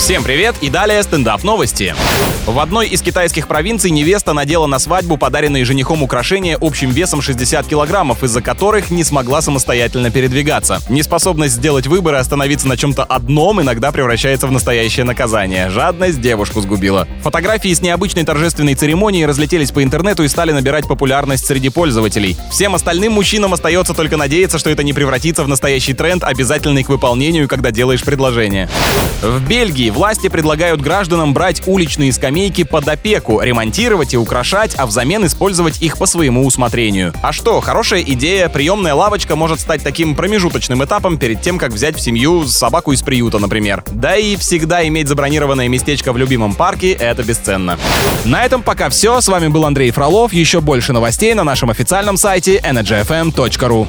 Всем привет и далее стендап новости. В одной из китайских провинций невеста надела на свадьбу подаренные женихом украшения общим весом 60 килограммов, из-за которых не смогла самостоятельно передвигаться. Неспособность сделать выбор и остановиться на чем-то одном иногда превращается в настоящее наказание. Жадность девушку сгубила. Фотографии с необычной торжественной церемонии разлетелись по интернету и стали набирать популярность среди пользователей. Всем остальным мужчинам остается только надеяться, что это не превратится в настоящий тренд, обязательный к выполнению, когда делаешь предложение. В Бельгии власти предлагают гражданам брать уличные скамейки под опеку, ремонтировать и украшать, а взамен использовать их по своему усмотрению. А что, хорошая идея, приемная лавочка может стать таким промежуточным этапом перед тем, как взять в семью собаку из приюта, например. Да и всегда иметь забронированное местечко в любимом парке — это бесценно. На этом пока все. С вами был Андрей Фролов. Еще больше новостей на нашем официальном сайте energyfm.ru.